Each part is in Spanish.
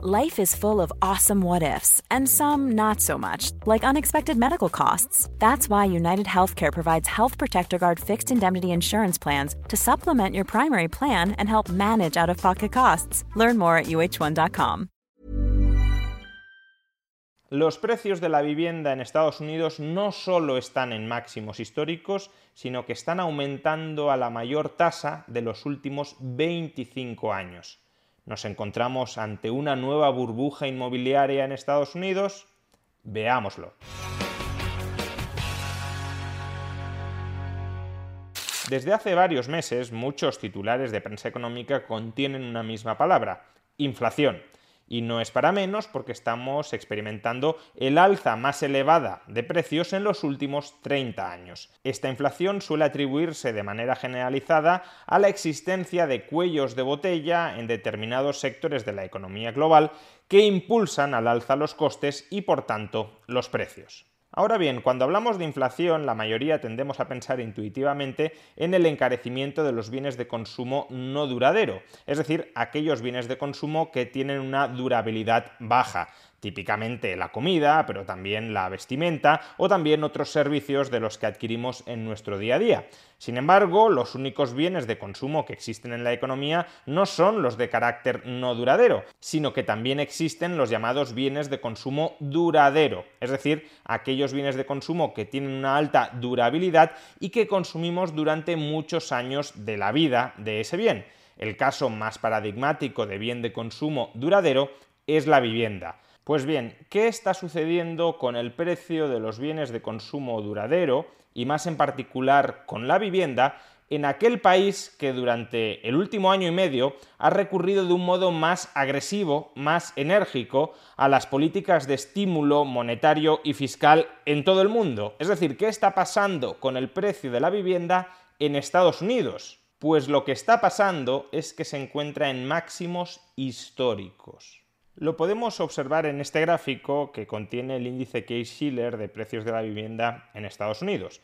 Life is full of awesome what ifs, and some not so much, like unexpected medical costs. That's why United Healthcare provides Health Protector Guard fixed indemnity insurance plans to supplement your primary plan and help manage out of pocket costs. Learn more at uh1.com. Los precios de la vivienda en Estados Unidos no solo están en máximos históricos, sino que están aumentando a la mayor tasa de los últimos 25 años. ¿Nos encontramos ante una nueva burbuja inmobiliaria en Estados Unidos? Veámoslo. Desde hace varios meses, muchos titulares de prensa económica contienen una misma palabra, inflación. Y no es para menos porque estamos experimentando el alza más elevada de precios en los últimos 30 años. Esta inflación suele atribuirse de manera generalizada a la existencia de cuellos de botella en determinados sectores de la economía global que impulsan al alza los costes y por tanto los precios. Ahora bien, cuando hablamos de inflación, la mayoría tendemos a pensar intuitivamente en el encarecimiento de los bienes de consumo no duradero, es decir, aquellos bienes de consumo que tienen una durabilidad baja, típicamente la comida, pero también la vestimenta o también otros servicios de los que adquirimos en nuestro día a día. Sin embargo, los únicos bienes de consumo que existen en la economía no son los de carácter no duradero, sino que también existen los llamados bienes de consumo duradero, es decir, aquellos bienes de consumo que tienen una alta durabilidad y que consumimos durante muchos años de la vida de ese bien. El caso más paradigmático de bien de consumo duradero es la vivienda. Pues bien, ¿qué está sucediendo con el precio de los bienes de consumo duradero y más en particular con la vivienda en aquel país que durante el último año y medio ha recurrido de un modo más agresivo, más enérgico a las políticas de estímulo monetario y fiscal en todo el mundo? Es decir, ¿qué está pasando con el precio de la vivienda en Estados Unidos? Pues lo que está pasando es que se encuentra en máximos históricos. Lo podemos observar en este gráfico que contiene el índice Case-Shiller de precios de la vivienda en Estados Unidos.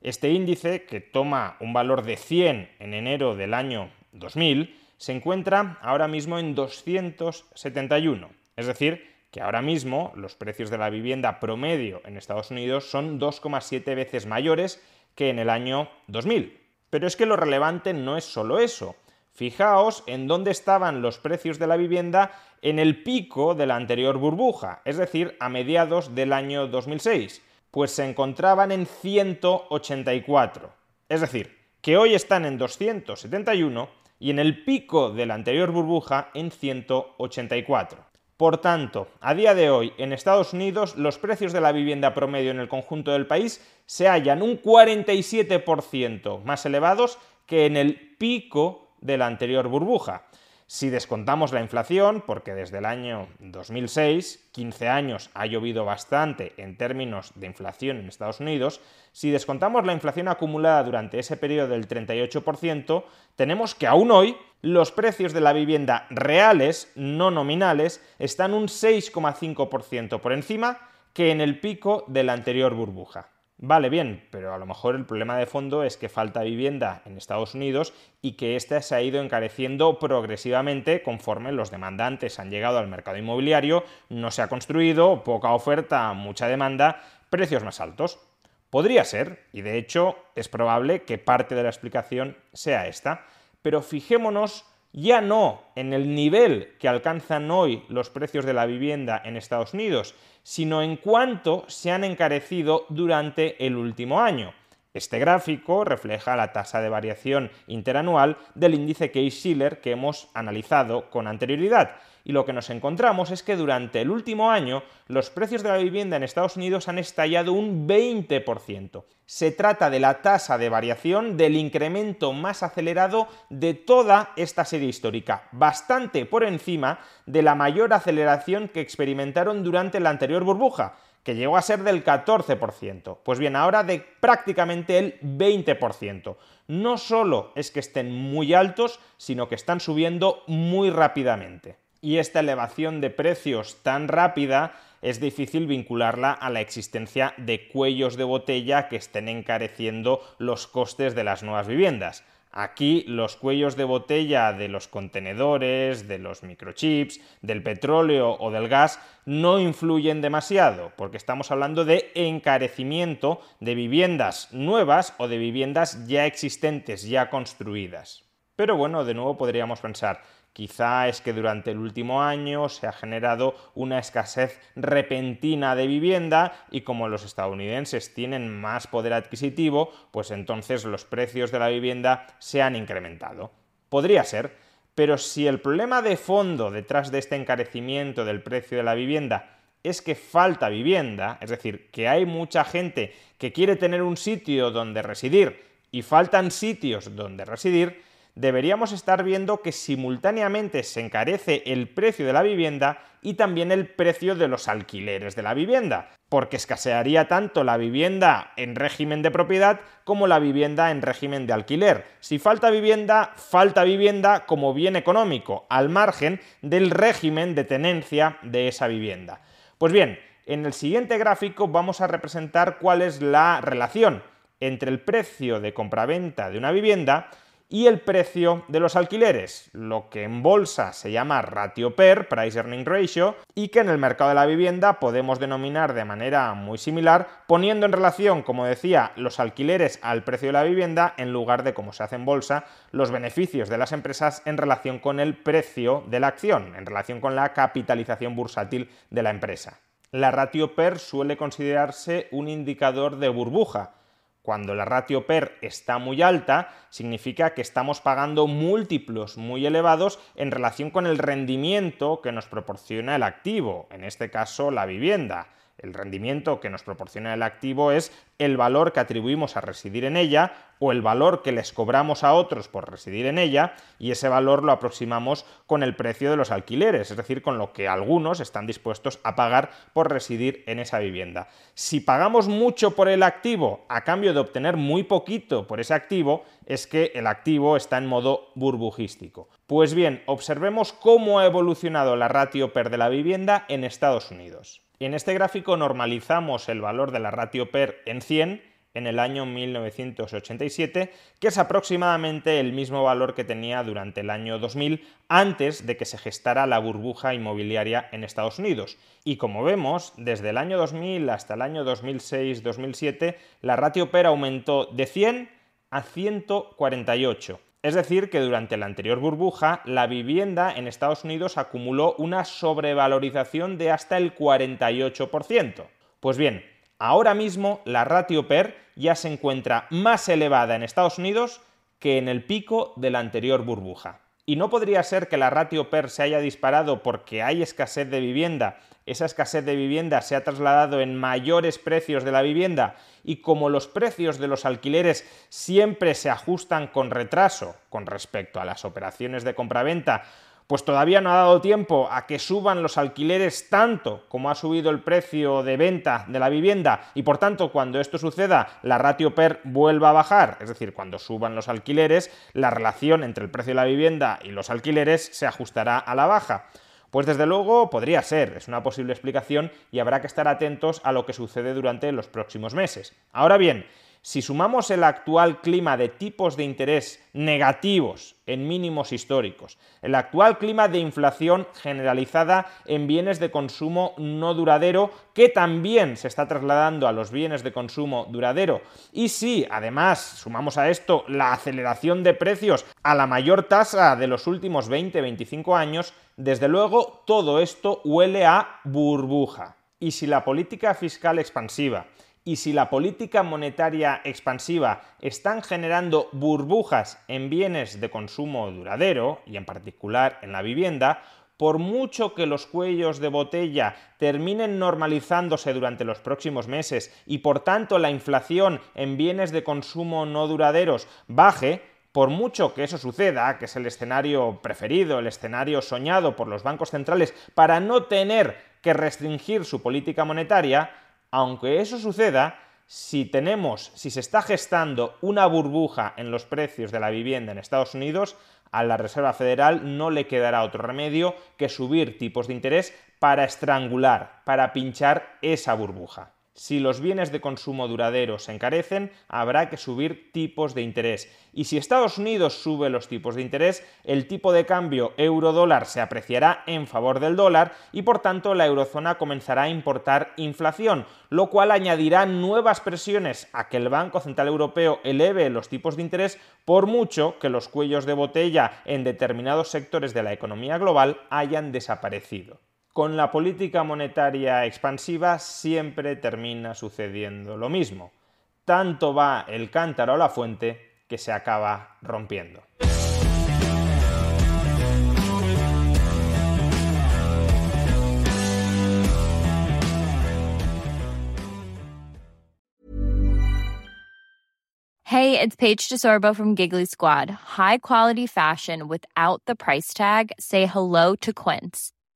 Este índice, que toma un valor de 100 en enero del año 2000, se encuentra ahora mismo en 271. Es decir, que ahora mismo los precios de la vivienda promedio en Estados Unidos son 2,7 veces mayores que en el año 2000. Pero es que lo relevante no es solo eso. Fijaos en dónde estaban los precios de la vivienda en el pico de la anterior burbuja, es decir, a mediados del año 2006, pues se encontraban en 184. Es decir, que hoy están en 271 y en el pico de la anterior burbuja en 184. Por tanto, a día de hoy en Estados Unidos los precios de la vivienda promedio en el conjunto del país se hallan un 47% más elevados que en el pico de la anterior burbuja. Si descontamos la inflación, porque desde el año 2006, 15 años, ha llovido bastante en términos de inflación en Estados Unidos, si descontamos la inflación acumulada durante ese periodo del 38%, tenemos que aún hoy los precios de la vivienda reales, no nominales, están un 6,5% por encima que en el pico de la anterior burbuja. Vale, bien, pero a lo mejor el problema de fondo es que falta vivienda en Estados Unidos y que ésta se ha ido encareciendo progresivamente conforme los demandantes han llegado al mercado inmobiliario, no se ha construido, poca oferta, mucha demanda, precios más altos. Podría ser, y de hecho es probable que parte de la explicación sea esta, pero fijémonos ya no en el nivel que alcanzan hoy los precios de la vivienda en Estados Unidos, sino en cuánto se han encarecido durante el último año. Este gráfico refleja la tasa de variación interanual del índice Case-Shiller que hemos analizado con anterioridad y lo que nos encontramos es que durante el último año los precios de la vivienda en Estados Unidos han estallado un 20%. Se trata de la tasa de variación del incremento más acelerado de toda esta serie histórica, bastante por encima de la mayor aceleración que experimentaron durante la anterior burbuja, que llegó a ser del 14%. Pues bien, ahora de prácticamente el 20%. No solo es que estén muy altos, sino que están subiendo muy rápidamente y esta elevación de precios tan rápida es difícil vincularla a la existencia de cuellos de botella que estén encareciendo los costes de las nuevas viviendas. Aquí los cuellos de botella de los contenedores, de los microchips, del petróleo o del gas no influyen demasiado, porque estamos hablando de encarecimiento de viviendas nuevas o de viviendas ya existentes, ya construidas. Pero bueno, de nuevo podríamos pensar, Quizá es que durante el último año se ha generado una escasez repentina de vivienda y como los estadounidenses tienen más poder adquisitivo, pues entonces los precios de la vivienda se han incrementado. Podría ser, pero si el problema de fondo detrás de este encarecimiento del precio de la vivienda es que falta vivienda, es decir, que hay mucha gente que quiere tener un sitio donde residir y faltan sitios donde residir, deberíamos estar viendo que simultáneamente se encarece el precio de la vivienda y también el precio de los alquileres de la vivienda, porque escasearía tanto la vivienda en régimen de propiedad como la vivienda en régimen de alquiler. Si falta vivienda, falta vivienda como bien económico, al margen del régimen de tenencia de esa vivienda. Pues bien, en el siguiente gráfico vamos a representar cuál es la relación entre el precio de compraventa de una vivienda y el precio de los alquileres, lo que en bolsa se llama ratio PER, Price Earning Ratio, y que en el mercado de la vivienda podemos denominar de manera muy similar, poniendo en relación, como decía, los alquileres al precio de la vivienda en lugar de, como se hace en bolsa, los beneficios de las empresas en relación con el precio de la acción, en relación con la capitalización bursátil de la empresa. La ratio PER suele considerarse un indicador de burbuja, cuando la ratio PER está muy alta, significa que estamos pagando múltiplos muy elevados en relación con el rendimiento que nos proporciona el activo, en este caso la vivienda. El rendimiento que nos proporciona el activo es el valor que atribuimos a residir en ella o el valor que les cobramos a otros por residir en ella y ese valor lo aproximamos con el precio de los alquileres, es decir, con lo que algunos están dispuestos a pagar por residir en esa vivienda. Si pagamos mucho por el activo a cambio de obtener muy poquito por ese activo, es que el activo está en modo burbujístico. Pues bien, observemos cómo ha evolucionado la ratio PER de la vivienda en Estados Unidos. En este gráfico normalizamos el valor de la ratio PER en 100 en el año 1987, que es aproximadamente el mismo valor que tenía durante el año 2000 antes de que se gestara la burbuja inmobiliaria en Estados Unidos. Y como vemos, desde el año 2000 hasta el año 2006-2007, la ratio PER aumentó de 100 a 148 es decir, que durante la anterior burbuja, la vivienda en Estados Unidos acumuló una sobrevalorización de hasta el 48%. Pues bien, ahora mismo la ratio PER ya se encuentra más elevada en Estados Unidos que en el pico de la anterior burbuja. Y no podría ser que la ratio PER se haya disparado porque hay escasez de vivienda, esa escasez de vivienda se ha trasladado en mayores precios de la vivienda y como los precios de los alquileres siempre se ajustan con retraso con respecto a las operaciones de compraventa, pues todavía no ha dado tiempo a que suban los alquileres tanto como ha subido el precio de venta de la vivienda y por tanto cuando esto suceda la ratio PER vuelva a bajar, es decir, cuando suban los alquileres, la relación entre el precio de la vivienda y los alquileres se ajustará a la baja. Pues desde luego podría ser, es una posible explicación y habrá que estar atentos a lo que sucede durante los próximos meses. Ahora bien, si sumamos el actual clima de tipos de interés negativos en mínimos históricos, el actual clima de inflación generalizada en bienes de consumo no duradero, que también se está trasladando a los bienes de consumo duradero, y si además sumamos a esto la aceleración de precios a la mayor tasa de los últimos 20-25 años, desde luego todo esto huele a burbuja. Y si la política fiscal expansiva y si la política monetaria expansiva están generando burbujas en bienes de consumo duradero, y en particular en la vivienda, por mucho que los cuellos de botella terminen normalizándose durante los próximos meses y por tanto la inflación en bienes de consumo no duraderos baje, por mucho que eso suceda, que es el escenario preferido, el escenario soñado por los bancos centrales para no tener que restringir su política monetaria, aunque eso suceda, si tenemos, si se está gestando una burbuja en los precios de la vivienda en Estados Unidos, a la Reserva Federal no le quedará otro remedio que subir tipos de interés para estrangular, para pinchar esa burbuja. Si los bienes de consumo duradero se encarecen, habrá que subir tipos de interés. Y si Estados Unidos sube los tipos de interés, el tipo de cambio euro-dólar se apreciará en favor del dólar y por tanto la eurozona comenzará a importar inflación, lo cual añadirá nuevas presiones a que el Banco Central Europeo eleve los tipos de interés por mucho que los cuellos de botella en determinados sectores de la economía global hayan desaparecido con la política monetaria expansiva siempre termina sucediendo lo mismo. Tanto va el cántaro a la fuente que se acaba rompiendo. Hey, it's Paige DeSorbo from Giggly Squad. High quality fashion without the price tag. Say hello to Quince.